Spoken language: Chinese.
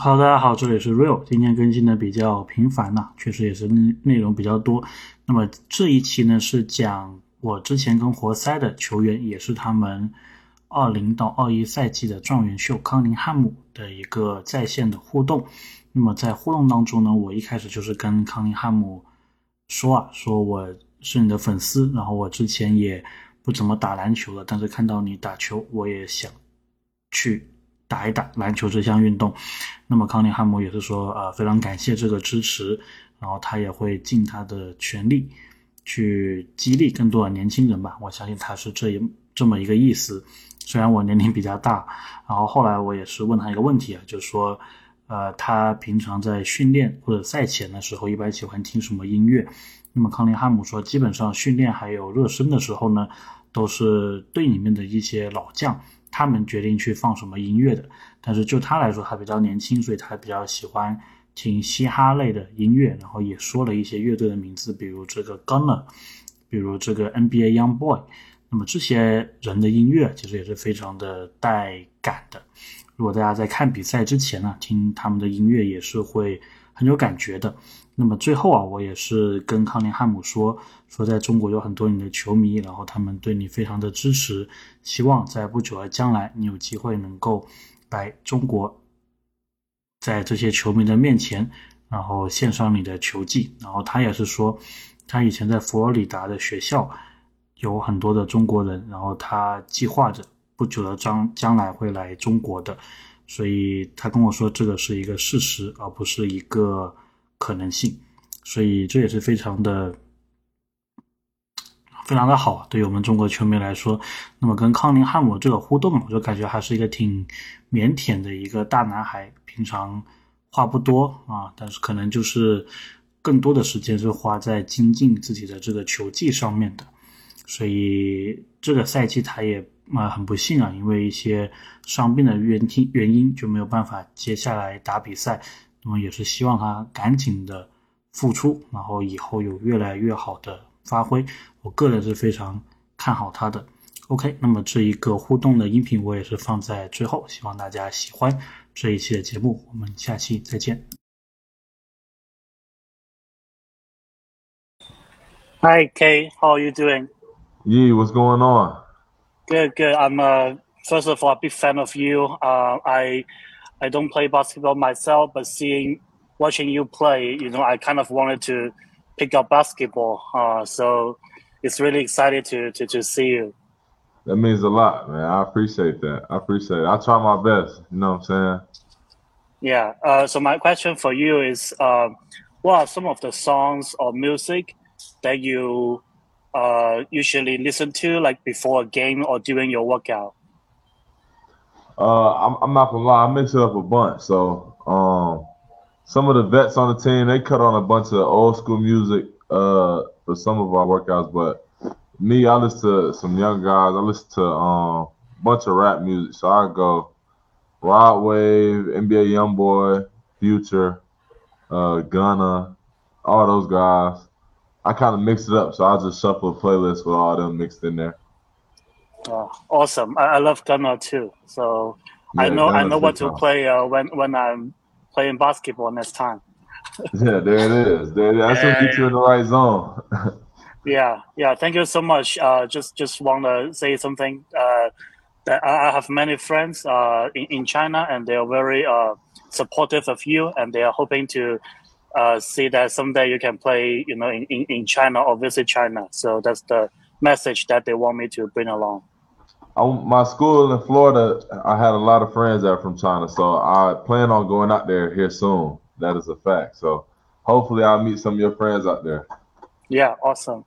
好，大家好，这里是 Real，今天更新的比较频繁呐，确实也是内内容比较多。那么这一期呢是讲我之前跟活塞的球员，也是他们二零到二一赛季的状元秀康宁汉姆的一个在线的互动。那么在互动当中呢，我一开始就是跟康宁汉姆说啊，说我是你的粉丝，然后我之前也不怎么打篮球了，但是看到你打球，我也想去。打一打篮球这项运动，那么康宁汉姆也是说，呃，非常感谢这个支持，然后他也会尽他的全力去激励更多的年轻人吧。我相信他是这一这么一个意思。虽然我年龄比较大，然后后来我也是问他一个问题啊，就是说，呃，他平常在训练或者赛前的时候，一般喜欢听什么音乐？那么康宁汉姆说，基本上训练还有热身的时候呢，都是队里面的一些老将。他们决定去放什么音乐的，但是就他来说，他比较年轻，所以他比较喜欢听嘻哈类的音乐，然后也说了一些乐队的名字，比如这个 Gunner，比如这个 NBA Young Boy。那么这些人的音乐其实也是非常的带感的。如果大家在看比赛之前呢，听他们的音乐也是会很有感觉的。那么最后啊，我也是跟康宁汉姆说，说在中国有很多你的球迷，然后他们对你非常的支持，希望在不久的将来，你有机会能够来中国，在这些球迷的面前，然后献上你的球技。然后他也是说，他以前在佛罗里达的学校有很多的中国人，然后他计划着不久的将将来会来中国的，所以他跟我说这个是一个事实，而不是一个。可能性，所以这也是非常的、非常的好，对于我们中国球迷来说。那么跟康宁汉姆这个互动，我就感觉还是一个挺腼腆的一个大男孩。平常话不多啊，但是可能就是更多的时间是花在精进自己的这个球技上面的。所以这个赛季他也啊很不幸啊，因为一些伤病的原因原因就没有办法接下来打比赛。那么也是希望他赶紧的复出，然后以后有越来越好的发挥。我个人是非常看好他的。OK，那么这一个互动的音频我也是放在最后，希望大家喜欢这一期的节目。我们下期再见。Hi Kay, how are you doing? Yeah, what's going on? Good, good. I'm uh, first of all a big fan of you. Uh, I I don't play basketball myself, but seeing watching you play, you know, I kind of wanted to pick up basketball. Uh, so it's really excited to, to to see you. That means a lot, man. I appreciate that. I appreciate it. I try my best. You know what I'm saying? Yeah. Uh, so my question for you is, uh, what are some of the songs or music that you uh, usually listen to, like before a game or during your workout? Uh, I'm, I'm not gonna lie, I mix it up a bunch. So, um, some of the vets on the team they cut on a bunch of old school music uh, for some of our workouts, but me, I listen to some young guys. I listen to um, a bunch of rap music. So I go Rod Wave, NBA YoungBoy, Future, uh, Gunna, all those guys. I kind of mix it up, so I just shuffle a playlist with all them mixed in there. Oh, awesome! I, I love Gunner too. So yeah, I know I know what to play uh, when when I'm playing basketball next time. yeah, there it is. There, that's what gets you in the right zone. yeah, yeah. Thank you so much. Uh, just just want to say something. Uh, that I have many friends uh, in, in China, and they are very uh, supportive of you, and they are hoping to uh, see that someday you can play, you know, in, in, in China or visit China. So that's the message that they want me to bring along? I, my school in Florida, I had a lot of friends that are from China, so I plan on going out there here soon. That is a fact. So hopefully, I'll meet some of your friends out there. Yeah, awesome.